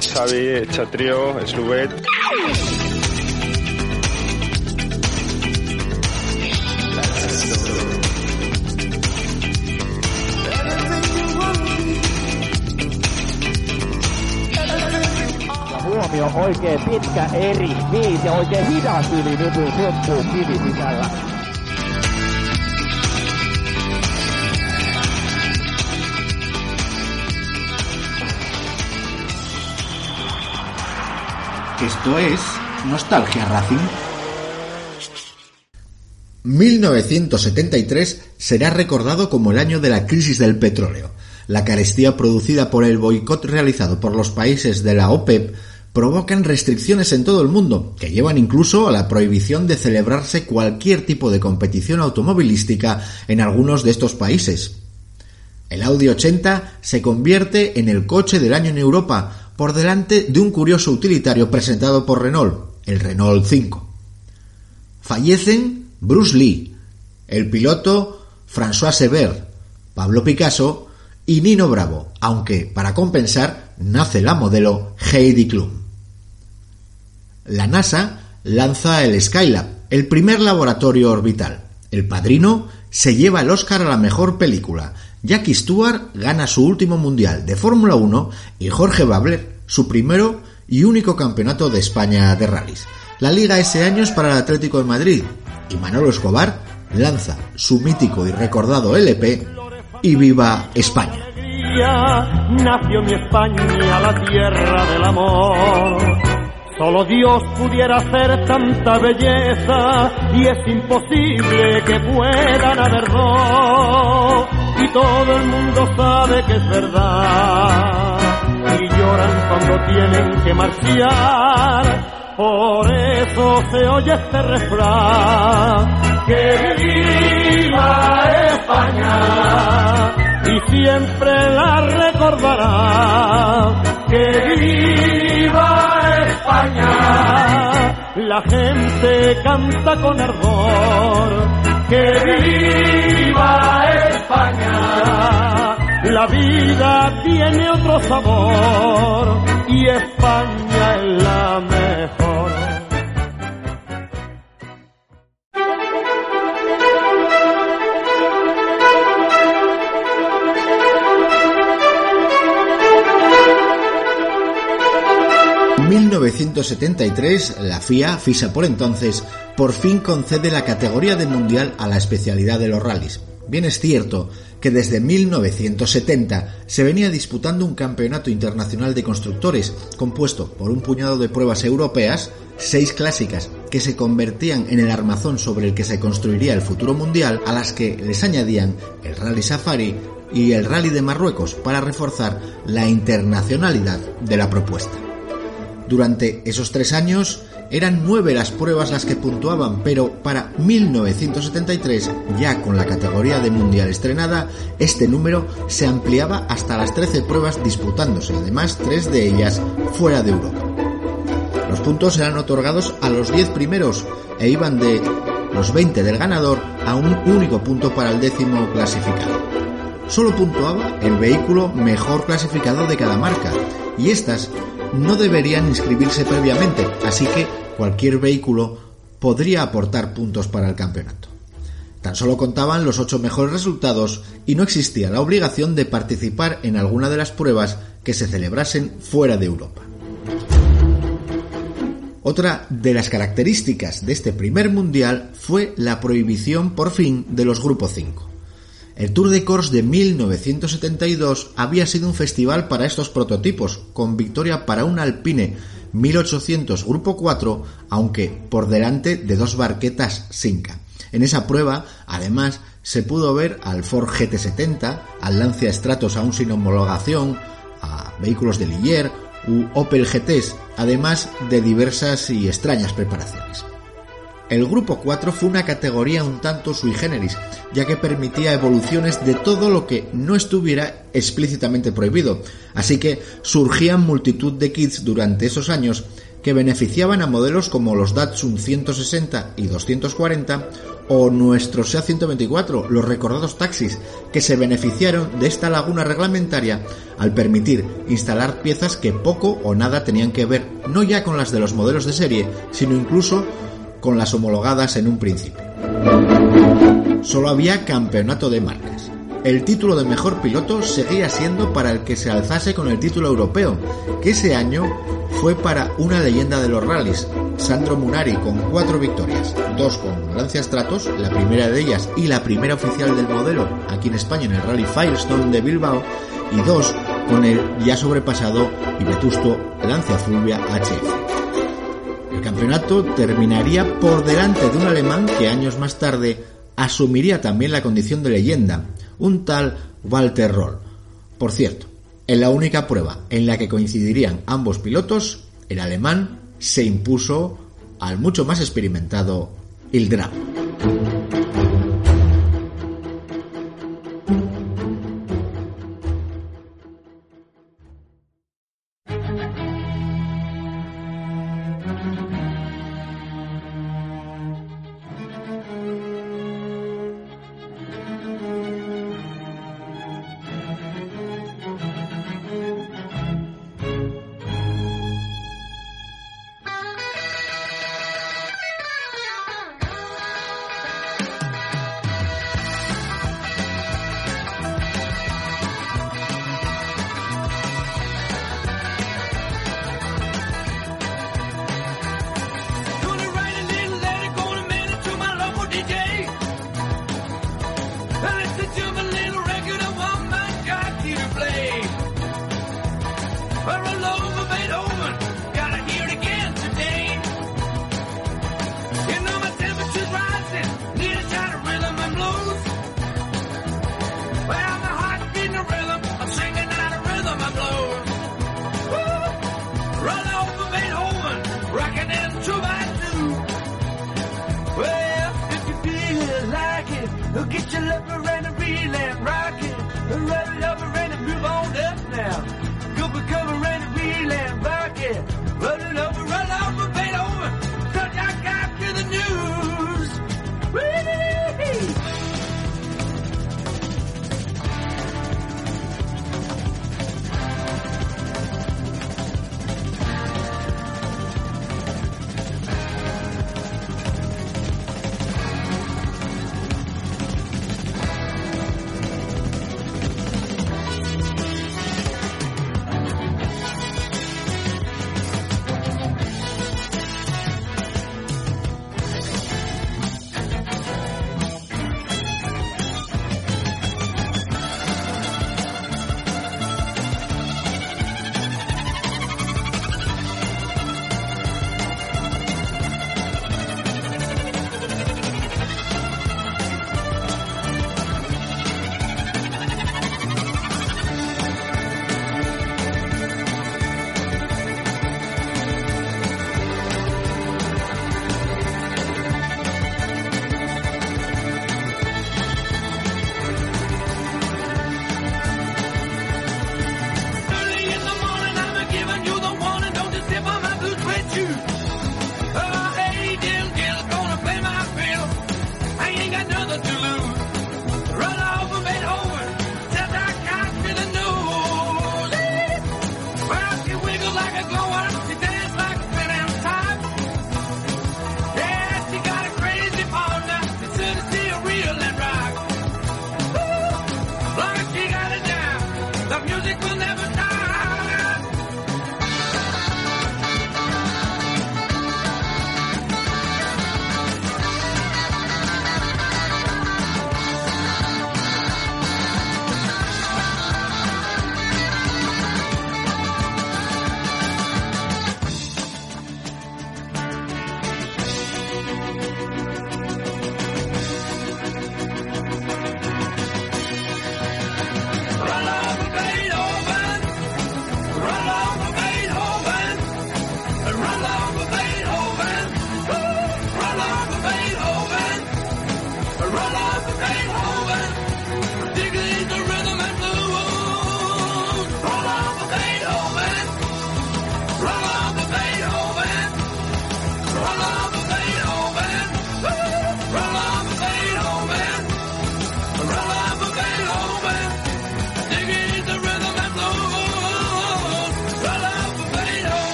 Xavi, Chatrio, es Lubet. Ja huomio, oikein pitkä eri, viisi ja oikein hidas yli nypyn syöppuu kivi sisällä. Esto es Nostalgia Racing. 1973 será recordado como el año de la crisis del petróleo. La carestía producida por el boicot realizado por los países de la OPEP provocan restricciones en todo el mundo, que llevan incluso a la prohibición de celebrarse cualquier tipo de competición automovilística en algunos de estos países. El Audi 80 se convierte en el coche del año en Europa, por delante de un curioso utilitario presentado por Renault, el Renault 5. Fallecen Bruce Lee, el piloto François Sever, Pablo Picasso y Nino Bravo, aunque para compensar nace la modelo Heidi Klum. La NASA lanza el Skylab, el primer laboratorio orbital. El padrino se lleva el Oscar a la mejor película. Jackie Stewart gana su último mundial de Fórmula 1 y Jorge Babler su primero y único campeonato de España de rallies. La liga ese año es para el Atlético de Madrid y Manolo Escobar lanza su mítico y recordado LP y viva España. nació mi España, la tierra del amor. Solo Dios pudiera hacer tanta belleza y es imposible que puedan. Todo el mundo sabe que es verdad. Y lloran cuando tienen que marchar. Por eso se oye este refrán. Que viva España y siempre la recordará. Que viva España, la gente canta con ardor. Que viva España, la vida tiene otro sabor y España es la mejor. 1973, la FIA, FISA por entonces, por fin concede la categoría de mundial a la especialidad de los rallies. Bien es cierto que desde 1970 se venía disputando un campeonato internacional de constructores compuesto por un puñado de pruebas europeas, seis clásicas que se convertían en el armazón sobre el que se construiría el futuro mundial, a las que les añadían el Rally Safari y el Rally de Marruecos para reforzar la internacionalidad de la propuesta. Durante esos tres años eran nueve las pruebas las que puntuaban, pero para 1973, ya con la categoría de mundial estrenada, este número se ampliaba hasta las 13 pruebas disputándose, además tres de ellas fuera de Europa. Los puntos eran otorgados a los 10 primeros e iban de los 20 del ganador a un único punto para el décimo clasificado. Solo puntuaba el vehículo mejor clasificado de cada marca y estas no deberían inscribirse previamente, así que cualquier vehículo podría aportar puntos para el campeonato. Tan solo contaban los ocho mejores resultados y no existía la obligación de participar en alguna de las pruebas que se celebrasen fuera de Europa. Otra de las características de este primer mundial fue la prohibición por fin de los Grupo 5. El Tour de Corse de 1972 había sido un festival para estos prototipos, con victoria para un Alpine 1800 Grupo 4, aunque por delante de dos barquetas Sinca. En esa prueba, además, se pudo ver al Ford GT70, al Lancia Stratos aún sin homologación, a vehículos de Ligier u Opel GTs, además de diversas y extrañas preparaciones. El grupo 4 fue una categoría un tanto sui generis, ya que permitía evoluciones de todo lo que no estuviera explícitamente prohibido, así que surgían multitud de kits durante esos años que beneficiaban a modelos como los Datsun 160 y 240 o nuestros SEA 124, los recordados taxis, que se beneficiaron de esta laguna reglamentaria al permitir instalar piezas que poco o nada tenían que ver no ya con las de los modelos de serie, sino incluso con las homologadas en un principio. Solo había campeonato de marcas. El título de mejor piloto seguía siendo para el que se alzase con el título europeo, que ese año fue para una leyenda de los rallies, Sandro Munari, con cuatro victorias, dos con Lancia Stratos, la primera de ellas y la primera oficial del modelo aquí en España en el Rally Firestone de Bilbao, y dos con el ya sobrepasado y vetusto Lancia Fulvia HF. El campeonato terminaría por delante de un alemán que años más tarde asumiría también la condición de leyenda, un tal Walter Roll. Por cierto, en la única prueba en la que coincidirían ambos pilotos, el alemán se impuso al mucho más experimentado Ildram.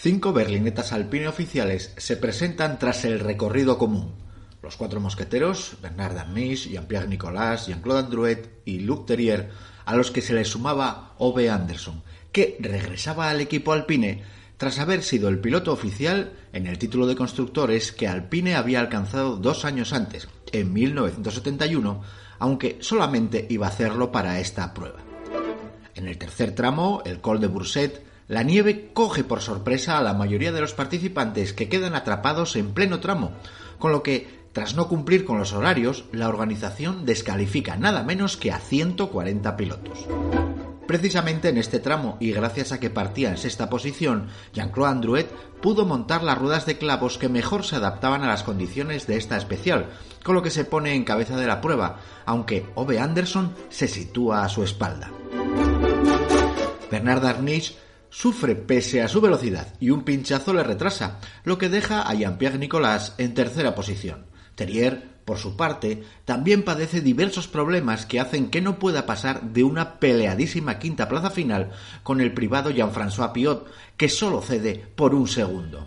Cinco berlinetas alpine oficiales se presentan tras el recorrido común. Los cuatro mosqueteros, Bernard Darniche, Jean-Pierre Nicolas, Jean-Claude Andruet y Luc Terrier, a los que se le sumaba Ove Anderson, que regresaba al equipo alpine tras haber sido el piloto oficial en el título de constructores que Alpine había alcanzado dos años antes, en 1971, aunque solamente iba a hacerlo para esta prueba. En el tercer tramo, el Col de Bourset, la nieve coge por sorpresa a la mayoría de los participantes que quedan atrapados en pleno tramo, con lo que, tras no cumplir con los horarios, la organización descalifica nada menos que a 140 pilotos. Precisamente en este tramo, y gracias a que partía en sexta posición, Jean-Claude Andruet pudo montar las ruedas de clavos que mejor se adaptaban a las condiciones de esta especial, con lo que se pone en cabeza de la prueba, aunque Ove Anderson se sitúa a su espalda. Bernard Darniche sufre pese a su velocidad y un pinchazo le retrasa, lo que deja a Jean-Pierre Nicolas en tercera posición. Terrier por su parte, también padece diversos problemas que hacen que no pueda pasar de una peleadísima quinta plaza final con el privado Jean-François Piot, que solo cede por un segundo.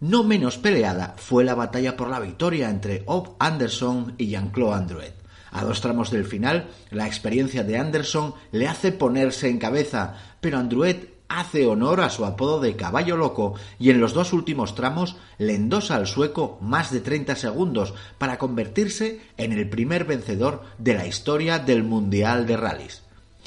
No menos peleada fue la batalla por la victoria entre Ob Anderson y Jean-Claude Andruet. A dos tramos del final, la experiencia de Anderson le hace ponerse en cabeza, pero Andruet hace honor a su apodo de caballo loco y en los dos últimos tramos le endosa al sueco más de 30 segundos para convertirse en el primer vencedor de la historia del Mundial de Rallys.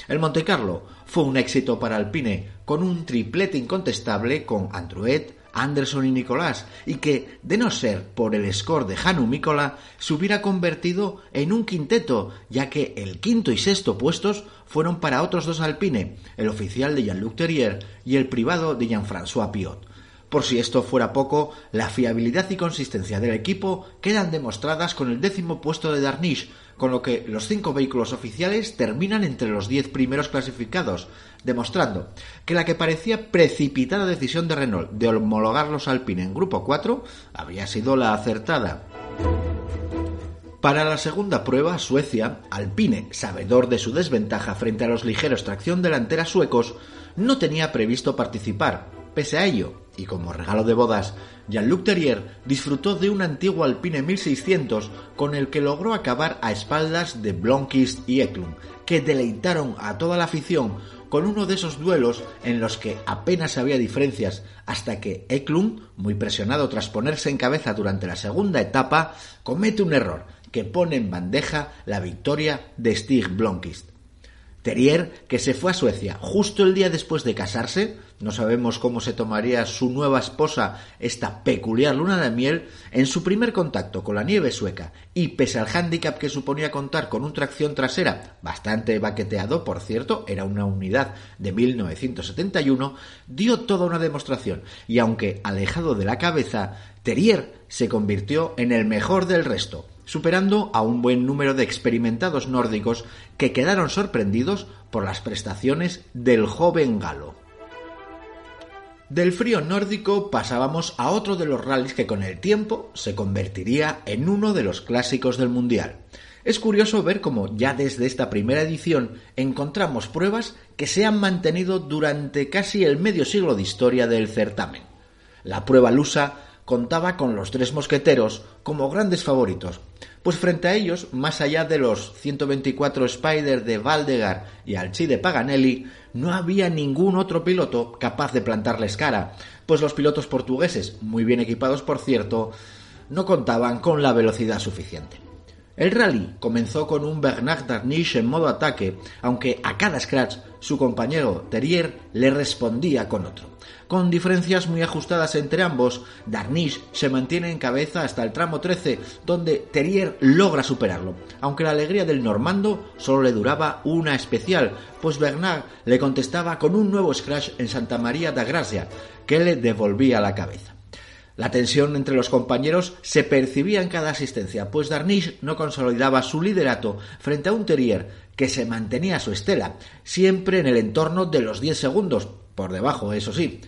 El Montecarlo fue un éxito para Alpine, con un triplete incontestable con Andruet, Anderson y Nicolás, y que, de no ser por el score de Hanu Mikola, se hubiera convertido en un quinteto, ya que el quinto y sexto puestos fueron para otros dos alpine, el oficial de Jean-Luc Terrier y el privado de Jean-François Piot. Por si esto fuera poco, la fiabilidad y consistencia del equipo quedan demostradas con el décimo puesto de Darniche, con lo que los cinco vehículos oficiales terminan entre los diez primeros clasificados, demostrando que la que parecía precipitada decisión de Renault de homologar los Alpine en Grupo 4 había sido la acertada. Para la segunda prueba, Suecia, Alpine, sabedor de su desventaja frente a los ligeros tracción delantera suecos, no tenía previsto participar. Pese a ello, y como regalo de bodas, Jean-Luc Terrier disfrutó de un antiguo Alpine 1600 con el que logró acabar a espaldas de Blomqvist y Eklund, que deleitaron a toda la afición con uno de esos duelos en los que apenas había diferencias hasta que Eklund, muy presionado tras ponerse en cabeza durante la segunda etapa, comete un error que pone en bandeja la victoria de Stig Blomqvist. Terrier, que se fue a Suecia justo el día después de casarse, no sabemos cómo se tomaría su nueva esposa esta peculiar luna de miel, en su primer contacto con la nieve sueca, y pese al hándicap que suponía contar con un tracción trasera, bastante baqueteado, por cierto, era una unidad de 1971, dio toda una demostración, y aunque alejado de la cabeza, Terrier se convirtió en el mejor del resto, superando a un buen número de experimentados nórdicos que quedaron sorprendidos por las prestaciones del joven galo. Del frío nórdico pasábamos a otro de los rallies que con el tiempo se convertiría en uno de los clásicos del Mundial. Es curioso ver cómo ya desde esta primera edición encontramos pruebas que se han mantenido durante casi el medio siglo de historia del certamen. La prueba lusa contaba con los tres mosqueteros como grandes favoritos, pues frente a ellos, más allá de los 124 Spider de Valdegar y Alci de Paganelli, no había ningún otro piloto capaz de plantarles cara, pues los pilotos portugueses, muy bien equipados por cierto, no contaban con la velocidad suficiente. El rally comenzó con un Bernard Darniche en modo ataque, aunque a cada scratch su compañero Terrier le respondía con otro. Con diferencias muy ajustadas entre ambos, Darniche se mantiene en cabeza hasta el tramo 13, donde Terrier logra superarlo, aunque la alegría del normando solo le duraba una especial, pues Bernard le contestaba con un nuevo scratch en Santa María da Gracia, que le devolvía la cabeza. La tensión entre los compañeros se percibía en cada asistencia, pues Darniche no consolidaba su liderato frente a un Terrier que se mantenía a su estela, siempre en el entorno de los 10 segundos, por debajo, eso sí.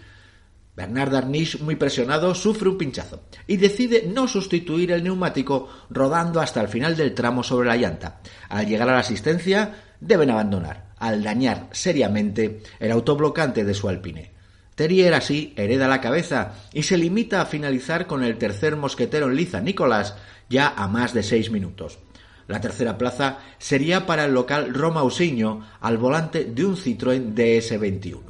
Bernard Darniche, muy presionado, sufre un pinchazo y decide no sustituir el neumático rodando hasta el final del tramo sobre la llanta. Al llegar a la asistencia, deben abandonar, al dañar seriamente el autoblocante de su alpine. Terrier así hereda la cabeza y se limita a finalizar con el tercer mosquetero en liza, Nicolás, ya a más de seis minutos. La tercera plaza sería para el local Roma Usiño al volante de un Citroën DS21.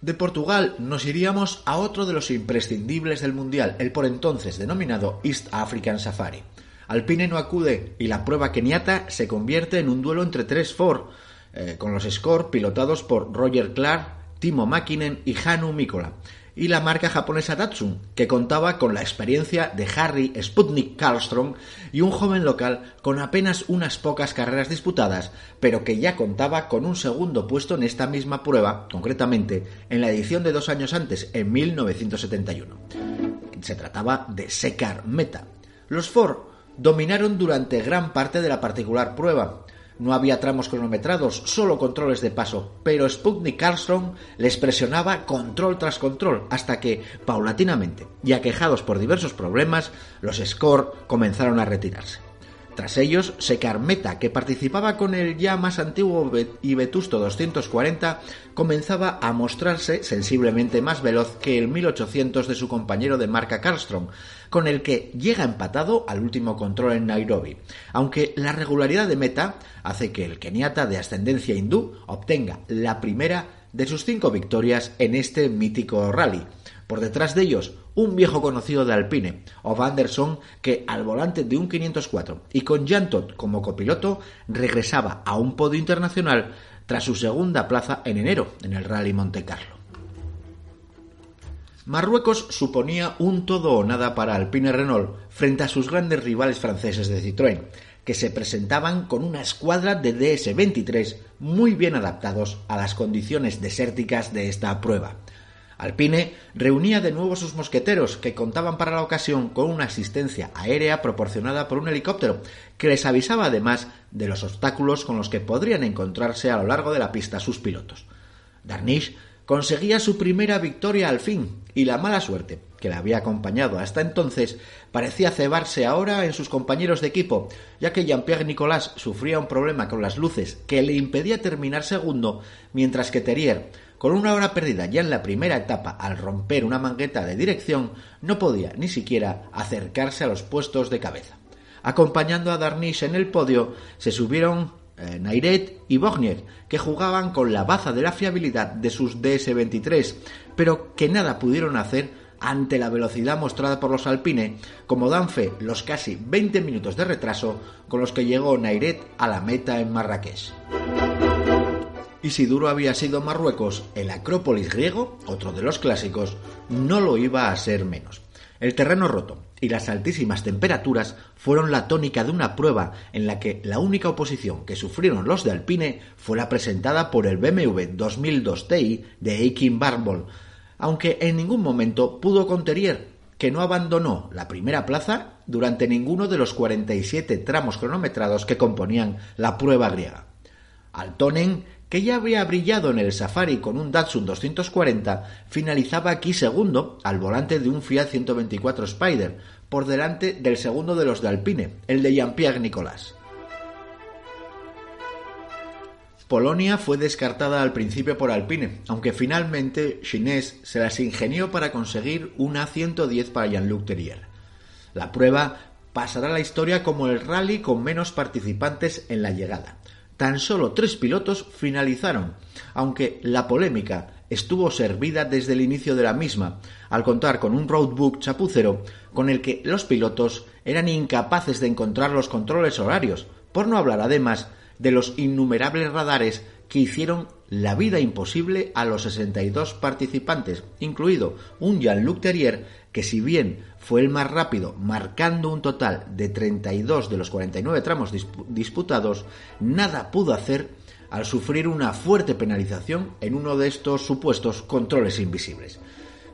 De Portugal nos iríamos a otro de los imprescindibles del Mundial, el por entonces denominado East African Safari. Alpine no acude y la prueba keniata se convierte en un duelo entre tres Ford, eh, con los Score pilotados por Roger Clark, Timo Makinen y Hanu Mikola, y la marca japonesa Datsun, que contaba con la experiencia de Harry Sputnik Karlstrom y un joven local con apenas unas pocas carreras disputadas, pero que ya contaba con un segundo puesto en esta misma prueba, concretamente en la edición de dos años antes, en 1971. Se trataba de Sekar Meta. Los Ford dominaron durante gran parte de la particular prueba, no había tramos cronometrados, solo controles de paso, pero Sputnik Carlstrom les presionaba control tras control, hasta que, paulatinamente, y aquejados por diversos problemas, los Score comenzaron a retirarse. Tras ellos, Secarmeta, que participaba con el ya más antiguo y vetusto 240, comenzaba a mostrarse sensiblemente más veloz que el 1800 de su compañero de marca Carlstrom, con el que llega empatado al último control en Nairobi, aunque la regularidad de meta hace que el keniata de ascendencia hindú obtenga la primera de sus cinco victorias en este mítico rally. Por detrás de ellos, un viejo conocido de Alpine, Ov Anderson, que al volante de un 504 y con Jan como copiloto, regresaba a un podio internacional tras su segunda plaza en enero en el Rally Monte Carlo. Marruecos suponía un todo o nada para Alpine Renault frente a sus grandes rivales franceses de Citroën, que se presentaban con una escuadra de DS-23 muy bien adaptados a las condiciones desérticas de esta prueba. Alpine reunía de nuevo sus mosqueteros, que contaban para la ocasión con una asistencia aérea proporcionada por un helicóptero, que les avisaba además de los obstáculos con los que podrían encontrarse a lo largo de la pista sus pilotos. Darnish conseguía su primera victoria al fin, y la mala suerte, que le había acompañado hasta entonces, parecía cebarse ahora en sus compañeros de equipo, ya que Jean-Pierre Nicolas sufría un problema con las luces que le impedía terminar segundo, mientras que Terrier, con una hora perdida ya en la primera etapa al romper una mangueta de dirección, no podía ni siquiera acercarse a los puestos de cabeza. Acompañando a Darnish en el podio, se subieron eh, Nairet y Bognier, que jugaban con la baza de la fiabilidad de sus DS-23, pero que nada pudieron hacer ante la velocidad mostrada por los Alpine, como dan fe los casi 20 minutos de retraso con los que llegó Nairet a la meta en Marrakech. Y si duro había sido Marruecos, el Acrópolis griego, otro de los clásicos, no lo iba a ser menos. El terreno roto y las altísimas temperaturas fueron la tónica de una prueba en la que la única oposición que sufrieron los de Alpine fue la presentada por el BMW 2002 Ti de Aikin Barnball, aunque en ningún momento pudo con Terrier, que no abandonó la primera plaza durante ninguno de los 47 tramos cronometrados que componían la prueba griega. Altonen que ya había brillado en el Safari con un Datsun 240, finalizaba aquí segundo al volante de un Fiat 124 Spider, por delante del segundo de los de Alpine, el de Jean-Pierre Nicolas. Polonia fue descartada al principio por Alpine, aunque finalmente Chines se las ingenió para conseguir una 110 para Jean-Luc Terrier. La prueba pasará a la historia como el rally con menos participantes en la llegada. Tan solo tres pilotos finalizaron, aunque la polémica estuvo servida desde el inicio de la misma, al contar con un roadbook chapucero con el que los pilotos eran incapaces de encontrar los controles horarios, por no hablar además de los innumerables radares que hicieron la vida imposible a los 62 participantes, incluido un Jean-Luc Terrier que si bien fue el más rápido, marcando un total de 32 de los 49 tramos disputados, nada pudo hacer al sufrir una fuerte penalización en uno de estos supuestos controles invisibles.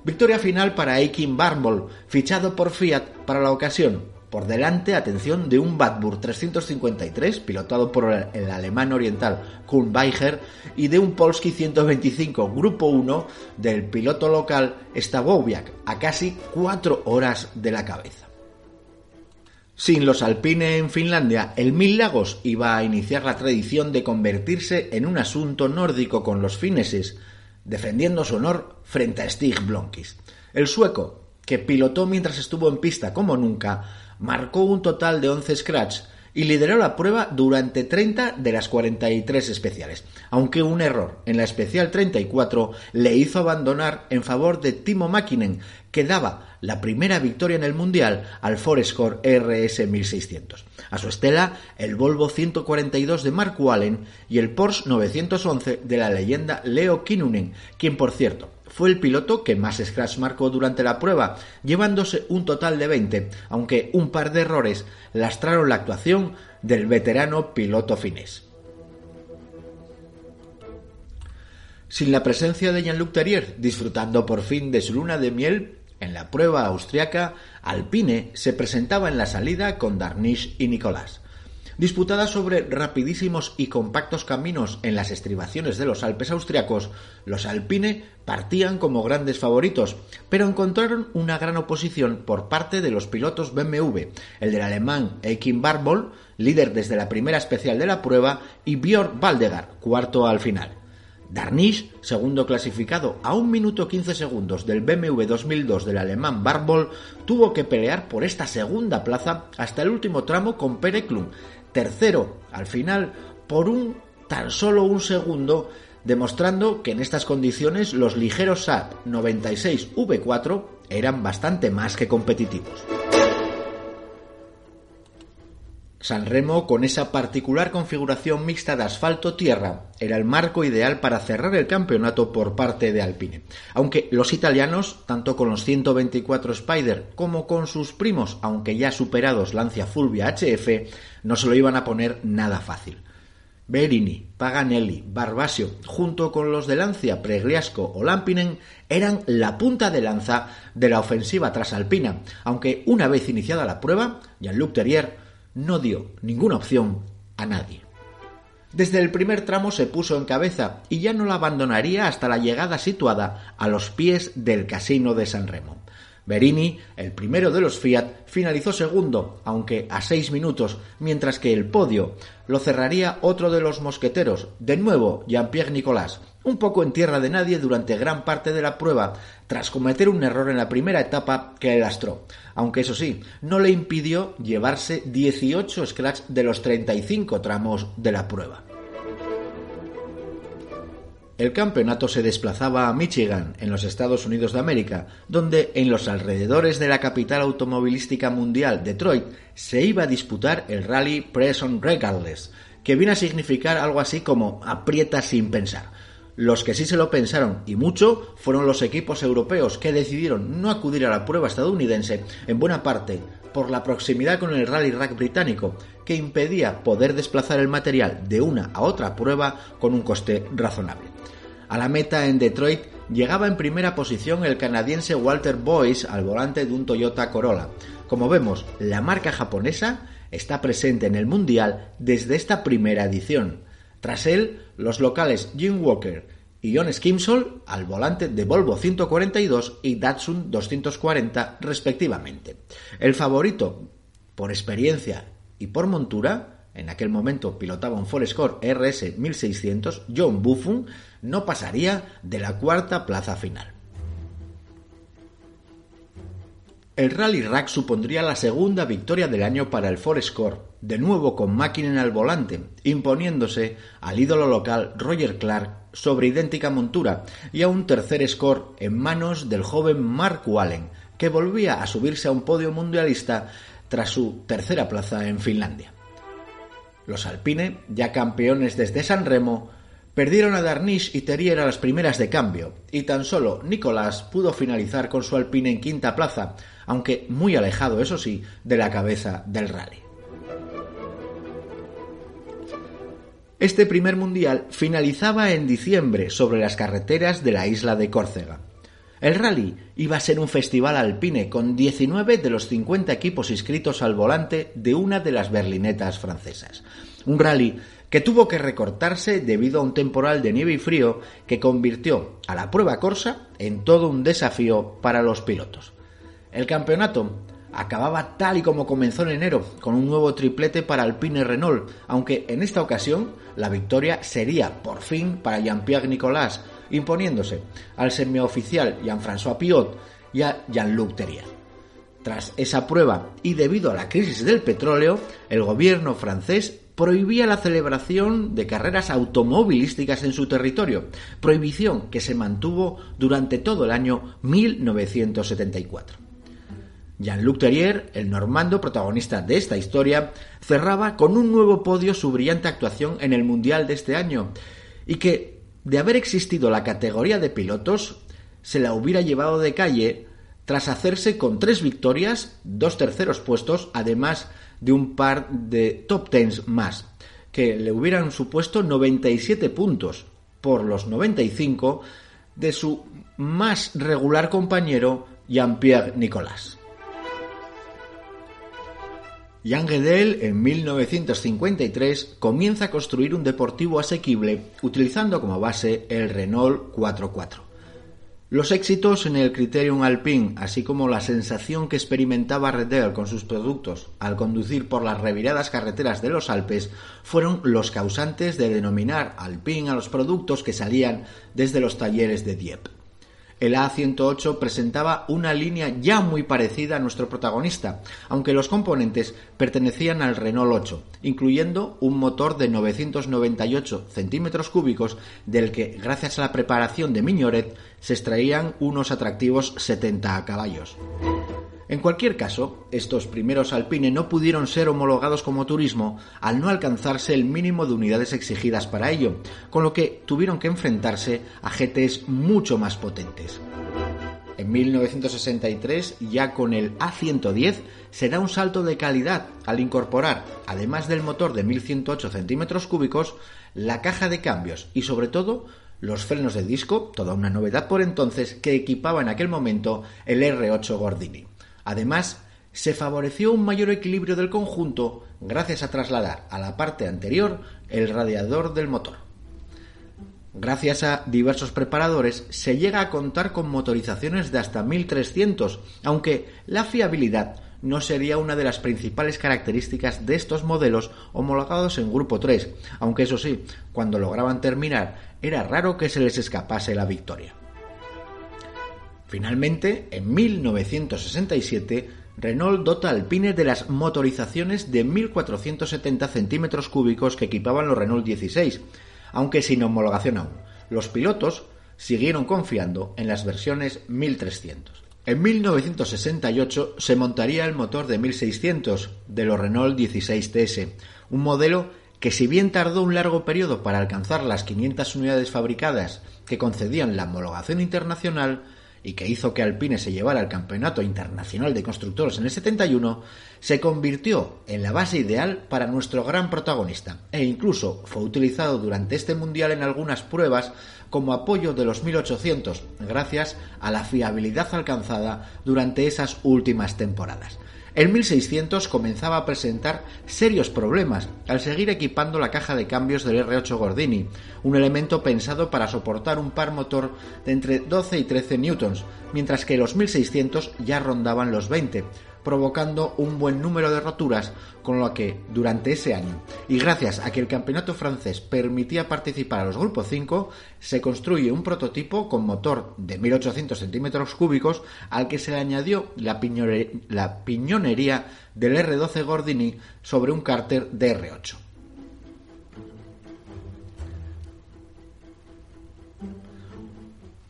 Victoria final para Aikin Barnball, fichado por Fiat para la ocasión, por delante, atención, de un Badburg 353, pilotado por el, alemán oriental Kuhn Weiger, y de un Polski 125, grupo 1, del piloto local Stawowiak, a casi cuatro horas de la cabeza. Sin los Alpine en Finlandia, el Mil Lagos iba a iniciar la tradición de convertirse en un asunto nórdico con los fineses, defendiendo su honor frente a Stig Blomqvist. El sueco, que pilotó mientras estuvo en pista como nunca, marcó un total de 11 scratch y lideró la prueba durante 30 de las 43 especiales, aunque un error en la especial 34 le hizo abandonar en favor de Timo Mäkinen, que daba la primera victoria en el Mundial al Forescore RS 1600. A su estela, el Volvo 142 de Mark Wallen y el Porsche 911 de la leyenda Leo Kinnunen, quien por cierto fue el piloto que más scratch marcó durante la prueba, llevándose un total de 20, aunque un par de errores lastraron la actuación del veterano piloto finés. Sin la presencia de Jean-Luc Terrier, disfrutando por fin de su luna de miel, en la prueba austriaca, Alpine se presentaba en la salida con Darnish y Nicolás. Disputada sobre rapidísimos y compactos caminos en las estribaciones de los Alpes austriacos, los Alpine partían como grandes favoritos, pero encontraron una gran oposición por parte de los pilotos BMW, el del alemán Eikin Barbol, líder desde la primera especial de la prueba, y Björn Valdegar, cuarto al final. Darnish, segundo clasificado a 1 minuto 15 segundos del BMW 2002 del alemán Barbol, tuvo que pelear por esta segunda plaza hasta el último tramo con Pere Klum, tercero al final por un tan solo un segundo, demostrando que en estas condiciones los ligeros SAP 96 V4 eran bastante más que competitivos. Sanremo, con esa particular configuración mixta de asfalto-tierra, era el marco ideal para cerrar el campeonato por parte de Alpine. Aunque los italianos, tanto con los 124 Spider como con sus primos, aunque ya superados Lancia Fulvia HF, no se lo iban a poner nada fácil. Berini, Paganelli, Barbasio, junto con los de Lancia, Pregliasco o Lampinen, eran la punta de lanza de la ofensiva trasalpina, aunque una vez iniciada la prueba, Jean-Luc Terrier no dio ninguna opción a nadie. Desde el primer tramo se puso en cabeza y ya no la abandonaría hasta la llegada situada a los pies del casino de San Remo. Berini, el primero de los Fiat, finalizó segundo, aunque a seis minutos, mientras que el podio lo cerraría otro de los mosqueteros, de nuevo Jean-Pierre Nicolas, un poco en tierra de nadie durante gran parte de la prueba, tras cometer un error en la primera etapa que le lastró, aunque eso sí, no le impidió llevarse 18 scratch de los 35 tramos de la prueba. El campeonato se desplazaba a Michigan, en los Estados Unidos de América, donde en los alrededores de la capital automovilística mundial, Detroit, se iba a disputar el Rally Press on Regardless, que viene a significar algo así como aprieta sin pensar. Los que sí se lo pensaron y mucho fueron los equipos europeos que decidieron no acudir a la prueba estadounidense en buena parte por la proximidad con el Rally Rack británico, que impedía poder desplazar el material de una a otra prueba con un coste razonable. A la meta en Detroit llegaba en primera posición el canadiense Walter Boyce al volante de un Toyota Corolla. Como vemos, la marca japonesa está presente en el Mundial desde esta primera edición. Tras él, los locales Jim Walker y John Skimsol al volante de Volvo 142 y Datsun 240 respectivamente. El favorito, por experiencia y por montura, en aquel momento pilotaba un Forescore RS 1600, John Buffon no pasaría de la cuarta plaza final. El Rally Rack supondría la segunda victoria del año para el Forescore, de nuevo con Mackinnon al volante, imponiéndose al ídolo local Roger Clark sobre idéntica montura y a un tercer score en manos del joven Mark Wallen, que volvía a subirse a un podio mundialista tras su tercera plaza en Finlandia. Los Alpine, ya campeones desde San Remo, perdieron a Darnish y Terrier a las primeras de cambio, y tan solo Nicolás pudo finalizar con su Alpine en quinta plaza, aunque muy alejado, eso sí, de la cabeza del rally. Este primer mundial finalizaba en diciembre sobre las carreteras de la isla de Córcega. El rally iba a ser un festival alpine con 19 de los 50 equipos inscritos al volante de una de las berlinetas francesas. Un rally que tuvo que recortarse debido a un temporal de nieve y frío que convirtió a la prueba corsa en todo un desafío para los pilotos. El campeonato acababa tal y como comenzó en enero, con un nuevo triplete para Alpine Renault, aunque en esta ocasión la victoria sería por fin para Jean-Pierre Nicolas, imponiéndose al semioficial Jean-François Piot y a Jean-Luc Terrier. Tras esa prueba y debido a la crisis del petróleo, el gobierno francés prohibía la celebración de carreras automovilísticas en su territorio, prohibición que se mantuvo durante todo el año 1974. Jean-Luc Terrier, el normando protagonista de esta historia, cerraba con un nuevo podio su brillante actuación en el Mundial de este año, y que, de haber existido la categoría de pilotos, se la hubiera llevado de calle tras hacerse con tres victorias, dos terceros puestos, además de un par de top tens más, que le hubieran supuesto 97 puntos por los 95 de su más regular compañero Jean-Pierre Nicolas. Jean Guedel en 1953 comienza a construir un deportivo asequible utilizando como base el Renault 44. Los éxitos en el Criterium Alpine, así como la sensación que experimentaba Redel con sus productos al conducir por las reviradas carreteras de los Alpes, fueron los causantes de denominar Alpine a los productos que salían desde los talleres de Dieppe. El A108 presentaba una línea ya muy parecida a nuestro protagonista, aunque los componentes pertenecían al Renault 8, incluyendo un motor de 998 centímetros cúbicos del que, gracias a la preparación de Mignoret, se extraían unos atractivos 70 caballos. En cualquier caso, estos primeros Alpine no pudieron ser homologados como turismo al no alcanzarse el mínimo de unidades exigidas para ello, con lo que tuvieron que enfrentarse a GTs mucho más potentes. En 1963, ya con el A110, se da un salto de calidad al incorporar, además del motor de 1108 centímetros cúbicos, la caja de cambios y sobre todo los frenos de disco, toda una novedad por entonces, que equipaba en aquel momento el R8 Gordini. Además, se favoreció un mayor equilibrio del conjunto gracias a trasladar a la parte anterior el radiador del motor. Gracias a diversos preparadores se llega a contar con motorizaciones de hasta 1300, aunque la fiabilidad no sería una de las principales características de estos modelos homologados en Grupo 3, aunque eso sí, cuando lograban terminar era raro que se les escapase la victoria. Finalmente, en 1967, Renault dota Alpine de las motorizaciones de 1.470 centímetros cúbicos que equipaban los Renault 16, aunque sin homologación aún. Los pilotos siguieron confiando en las versiones 1300. En 1968 se montaría el motor de 1600 de los Renault 16 TS, un modelo que si bien tardó un largo periodo para alcanzar las 500 unidades fabricadas que concedían la homologación internacional, y que hizo que Alpine se llevara al Campeonato Internacional de Constructores en el 71, se convirtió en la base ideal para nuestro gran protagonista e incluso fue utilizado durante este Mundial en algunas pruebas como apoyo de los 1800 gracias a la fiabilidad alcanzada durante esas últimas temporadas. El 1600 comenzaba a presentar serios problemas al seguir equipando la caja de cambios del R8 Gordini, un elemento pensado para soportar un par motor de entre 12 y 13 newtons, mientras que los 1600 ya rondaban los 20, provocando un buen número de roturas, con lo que durante ese año, y gracias a que el campeonato francés permitía participar a los grupos 5, se construye un prototipo con motor de 1800 centímetros cúbicos al que se le añadió la, la piñonería del R12 Gordini sobre un cárter de R8.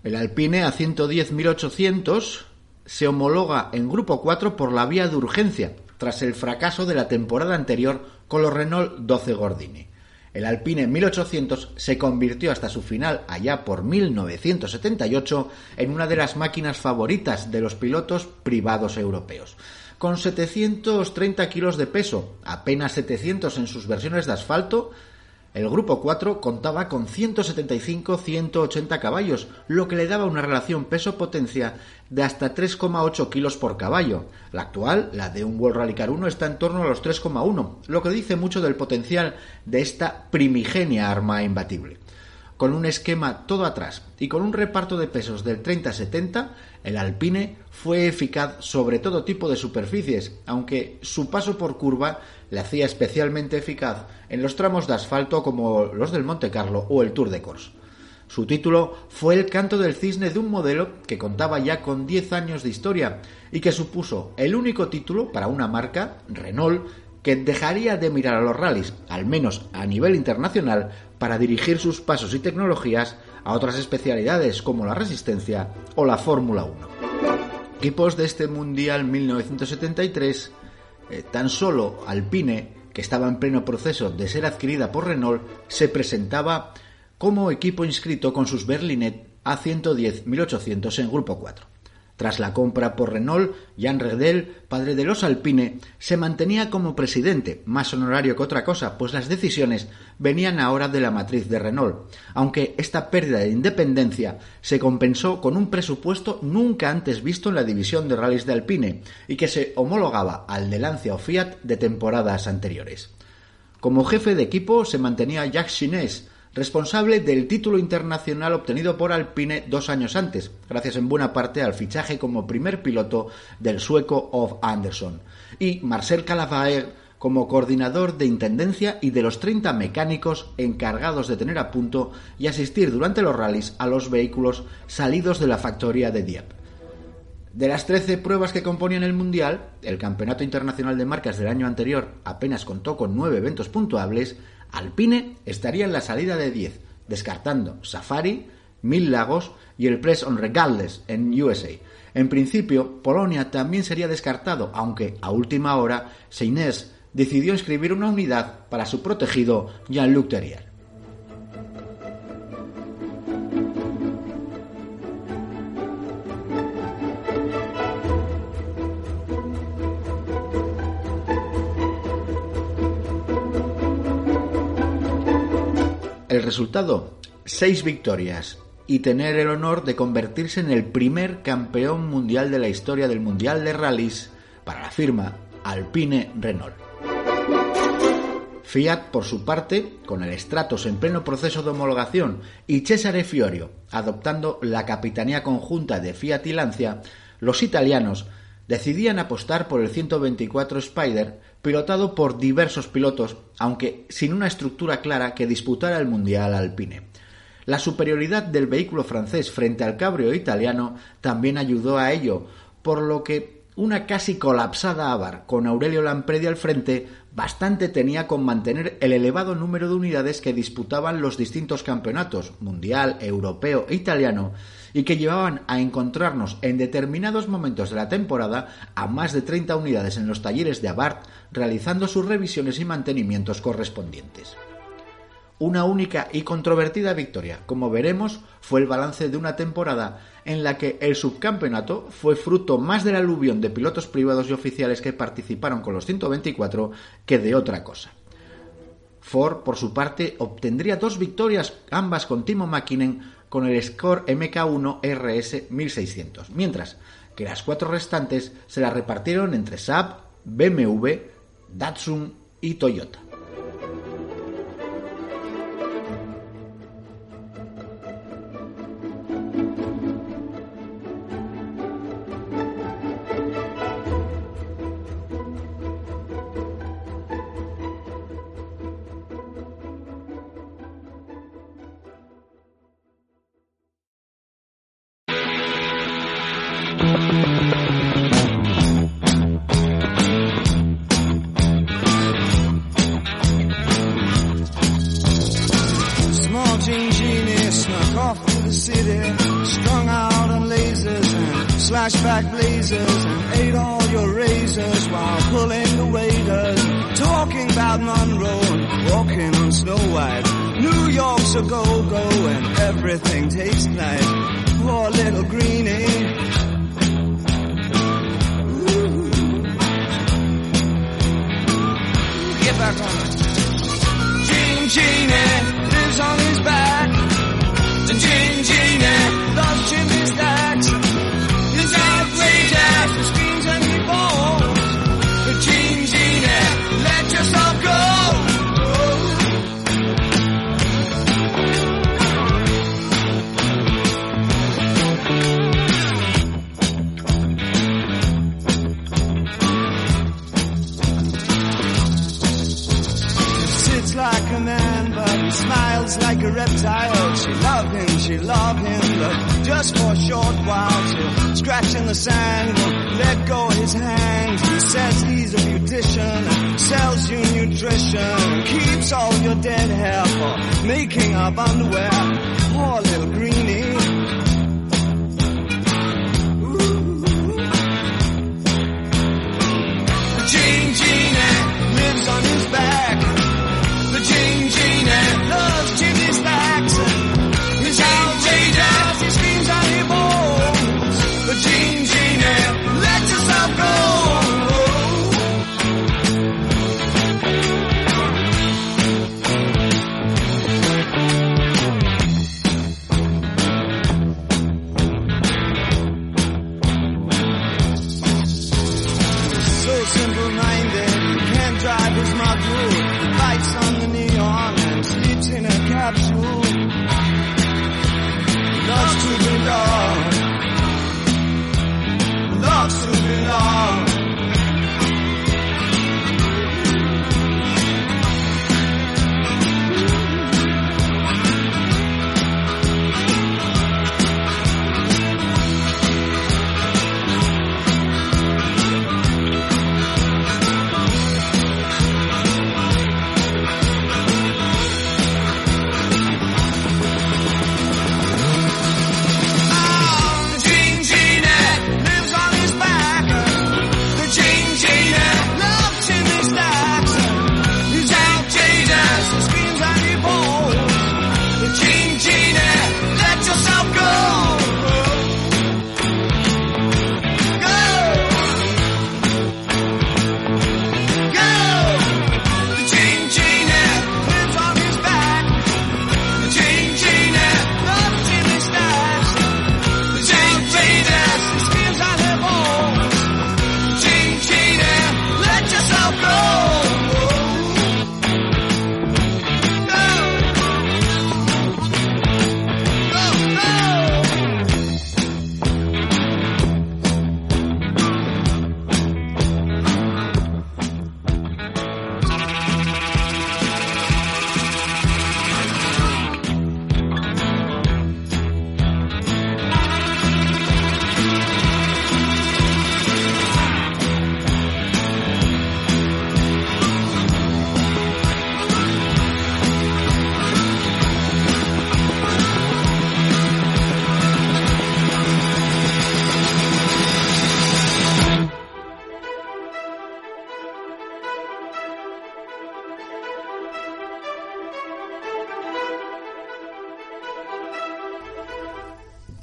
El Alpine A110 1800 se homologa en Grupo 4 por la vía de urgencia, tras el fracaso de la temporada anterior con los Renault 12 Gordini. El Alpine 1800 se convirtió hasta su final allá por 1978 en una de las máquinas favoritas de los pilotos privados europeos. Con 730 kilos de peso, apenas 700 en sus versiones de asfalto, el grupo 4 contaba con 175-180 caballos, lo que le daba una relación peso-potencia de hasta 3,8 kilos por caballo. La actual, la de un World Rally Car 1, está en torno a los 3,1, lo que dice mucho del potencial de esta primigenia arma imbatible. Con un esquema todo atrás y con un reparto de pesos del 30-70, el Alpine fue eficaz sobre todo tipo de superficies, aunque su paso por curva le hacía especialmente eficaz en los tramos de asfalto como los del Monte Carlo o el Tour de Corse. Su título fue El canto del cisne de un modelo que contaba ya con 10 años de historia y que supuso el único título para una marca, Renault, que dejaría de mirar a los rallies, al menos a nivel internacional, para dirigir sus pasos y tecnologías a otras especialidades como la resistencia o la Fórmula 1. Equipos de este Mundial 1973, eh, tan solo Alpine, que estaba en pleno proceso de ser adquirida por Renault, se presentaba como equipo inscrito con sus Berlinet A110-1800 en Grupo 4. Tras la compra por Renault, Jean Redel, padre de los Alpine, se mantenía como presidente, más honorario que otra cosa, pues las decisiones venían ahora de la matriz de Renault, aunque esta pérdida de independencia se compensó con un presupuesto nunca antes visto en la división de rallies de Alpine y que se homologaba al de Lancia o Fiat de temporadas anteriores. Como jefe de equipo se mantenía Jacques Chinés, responsable del título internacional obtenido por Alpine dos años antes, gracias en buena parte al fichaje como primer piloto del sueco Of Anderson, y Marcel Calavaer como coordinador de intendencia y de los 30 mecánicos encargados de tener a punto y asistir durante los rallies a los vehículos salidos de la factoría de Dieppe. De las 13 pruebas que componían el Mundial, el Campeonato Internacional de Marcas del año anterior apenas contó con 9 eventos puntuables, Alpine estaría en la salida de 10, descartando Safari, Mil Lagos y el Press on Regardless en USA. En principio, Polonia también sería descartado, aunque a última hora Seinés decidió inscribir una unidad para su protegido Jean-Luc. Resultado, seis victorias y tener el honor de convertirse en el primer campeón mundial de la historia del Mundial de Rallys para la firma Alpine Renault. Fiat, por su parte, con el Stratos en pleno proceso de homologación y Cesare Fiorio adoptando la capitanía conjunta de Fiat y Lancia, los italianos decidían apostar por el 124 Spider, pilotado por diversos pilotos, aunque sin una estructura clara que disputara el Mundial Alpine. La superioridad del vehículo francés frente al cabrio italiano también ayudó a ello, por lo que una casi colapsada Abar con Aurelio Lampredi al frente bastante tenía con mantener el elevado número de unidades que disputaban los distintos campeonatos, mundial, europeo e italiano, y que llevaban a encontrarnos en determinados momentos de la temporada a más de 30 unidades en los talleres de Abarth realizando sus revisiones y mantenimientos correspondientes. Una única y controvertida victoria, como veremos, fue el balance de una temporada en la que el subcampeonato fue fruto más del aluvión de pilotos privados y oficiales que participaron con los 124 que de otra cosa. Ford, por su parte, obtendría dos victorias, ambas con Timo Mäkinen, con el score MK1 RS 1600, mientras que las cuatro restantes se las repartieron entre Saab, BMW, Datsun y Toyota.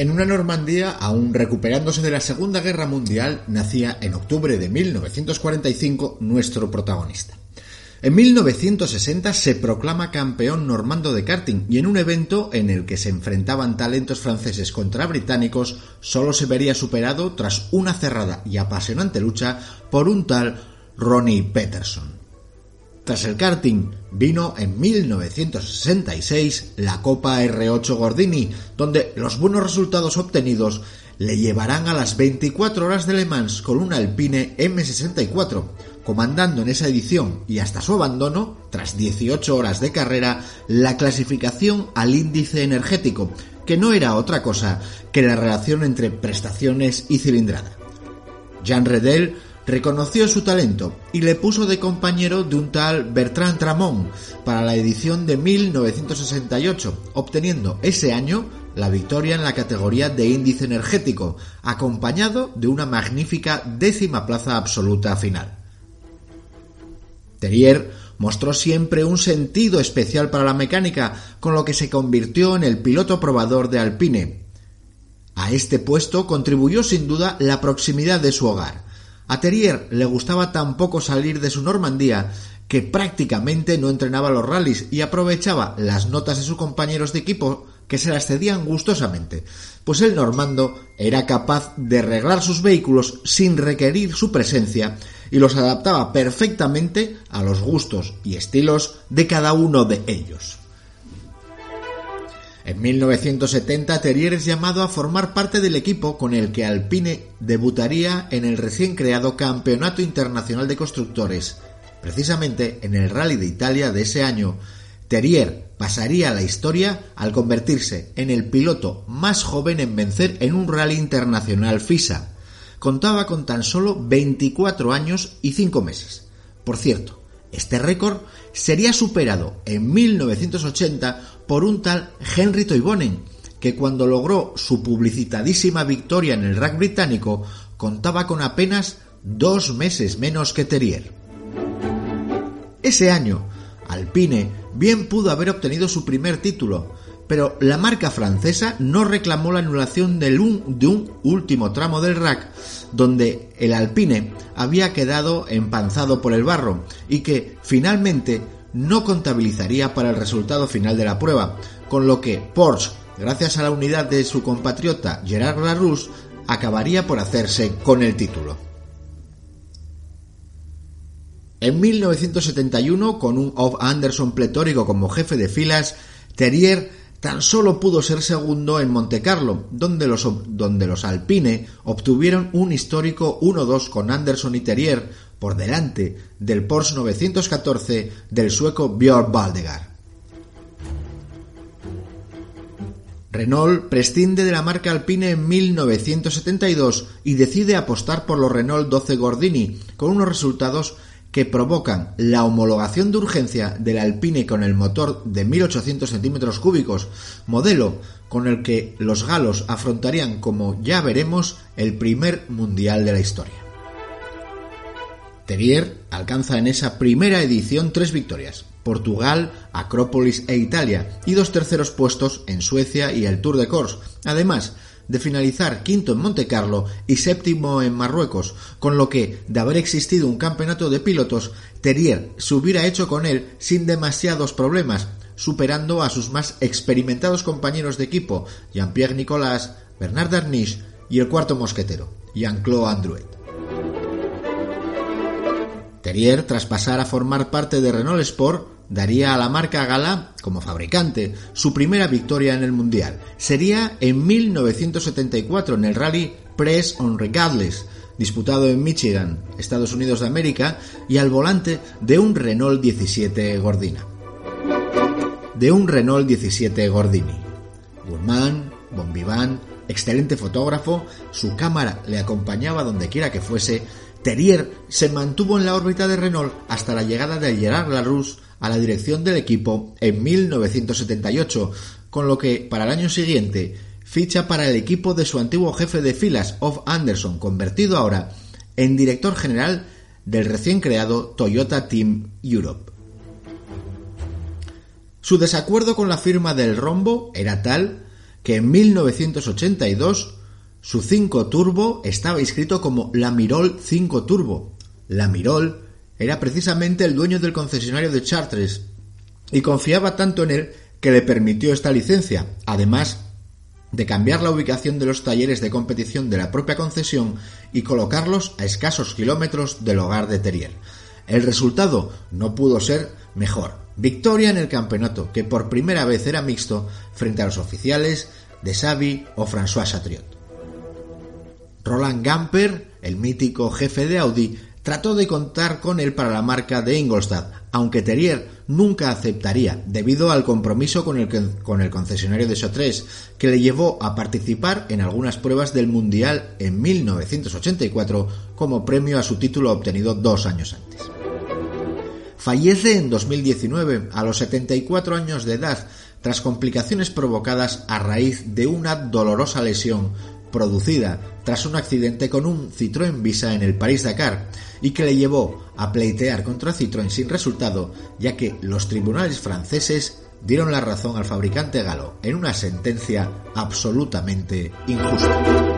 En una Normandía, aún recuperándose de la Segunda Guerra Mundial, nacía en octubre de 1945 nuestro protagonista. En 1960 se proclama campeón normando de karting y en un evento en el que se enfrentaban talentos franceses contra británicos solo se vería superado tras una cerrada y apasionante lucha por un tal Ronnie Peterson. Tras el karting vino en 1966 la Copa R8 Gordini, donde los buenos resultados obtenidos le llevarán a las 24 horas de Le Mans con un Alpine M64, comandando en esa edición y hasta su abandono, tras 18 horas de carrera, la clasificación al índice energético, que no era otra cosa que la relación entre prestaciones y cilindrada. Jean Redel reconoció su talento y le puso de compañero de un tal Bertrand Tramont para la edición de 1968, obteniendo ese año la victoria en la categoría de índice energético, acompañado de una magnífica décima plaza absoluta final. Terrier mostró siempre un sentido especial para la mecánica, con lo que se convirtió en el piloto probador de Alpine. A este puesto contribuyó sin duda la proximidad de su hogar. A Terrier le gustaba tan poco salir de su Normandía que prácticamente no entrenaba los rallies y aprovechaba las notas de sus compañeros de equipo que se las cedían gustosamente, pues el normando era capaz de arreglar sus vehículos sin requerir su presencia y los adaptaba perfectamente a los gustos y estilos de cada uno de ellos. En 1970 Terrier es llamado a formar parte del equipo con el que Alpine debutaría en el recién creado Campeonato Internacional de Constructores. Precisamente en el Rally de Italia de ese año, Terrier pasaría a la historia al convertirse en el piloto más joven en vencer en un rally internacional FISA. Contaba con tan solo 24 años y 5 meses. Por cierto, este récord sería superado en 1980 por un tal Henry Toivonen, que cuando logró su publicitadísima victoria en el rack británico contaba con apenas dos meses menos que Terrier. Ese año, Alpine bien pudo haber obtenido su primer título, pero la marca francesa no reclamó la anulación de un último tramo del rack donde el Alpine había quedado empanzado por el barro y que finalmente no contabilizaría para el resultado final de la prueba, con lo que Porsche, gracias a la unidad de su compatriota Gerard Larousse, acabaría por hacerse con el título. En 1971, con un Of Anderson pletórico como jefe de filas, Terrier tan solo pudo ser segundo en Montecarlo, donde los, donde los Alpine obtuvieron un histórico 1-2 con Anderson y Terrier por delante del Porsche 914 del sueco Björn Baldegar. Renault prescinde de la marca Alpine en 1972 y decide apostar por los Renault 12 Gordini, con unos resultados que provocan la homologación de urgencia del Alpine con el motor de 1800 centímetros cúbicos, modelo con el que los galos afrontarían, como ya veremos, el primer mundial de la historia. Terrier alcanza en esa primera edición tres victorias, Portugal, Acrópolis e Italia, y dos terceros puestos en Suecia y el Tour de Corse. Además, de finalizar quinto en Montecarlo y séptimo en Marruecos, con lo que, de haber existido un campeonato de pilotos, Terrier se hubiera hecho con él sin demasiados problemas, superando a sus más experimentados compañeros de equipo, Jean-Pierre Nicolas, Bernard Darniche y el cuarto mosquetero, Jean-Claude Andruet. Terrier, tras pasar a formar parte de Renault Sport, daría a la marca Gala, como fabricante, su primera victoria en el Mundial. Sería en 1974 en el rally Press on Regardless, disputado en Michigan, Estados Unidos de América, y al volante de un Renault 17 Gordina. De un Renault 17 Gordini. Guzmán, Bombiván, excelente fotógrafo, su cámara le acompañaba donde quiera que fuese, Terrier se mantuvo en la órbita de Renault hasta la llegada de Gerard Larousse a la dirección del equipo en 1978, con lo que para el año siguiente ficha para el equipo de su antiguo jefe de filas, Of Anderson, convertido ahora en director general del recién creado Toyota Team Europe. Su desacuerdo con la firma del rombo era tal que en 1982 su 5 Turbo estaba inscrito como Lamirol 5 Turbo. Lamirol era precisamente el dueño del concesionario de Chartres y confiaba tanto en él que le permitió esta licencia, además de cambiar la ubicación de los talleres de competición de la propia concesión y colocarlos a escasos kilómetros del hogar de Terrier. El resultado no pudo ser mejor. Victoria en el campeonato, que por primera vez era mixto frente a los oficiales de Xavi o François Chatriot. Roland Gamper, el mítico jefe de Audi, trató de contar con él para la marca de Ingolstadt, aunque Terrier nunca aceptaría, debido al compromiso con el, con el concesionario de Sotres, que le llevó a participar en algunas pruebas del Mundial en 1984 como premio a su título obtenido dos años antes. Fallece en 2019, a los 74 años de edad, tras complicaciones provocadas a raíz de una dolorosa lesión producida tras un accidente con un Citroën Visa en el París-Dakar y que le llevó a pleitear contra Citroën sin resultado, ya que los tribunales franceses dieron la razón al fabricante galo en una sentencia absolutamente injusta.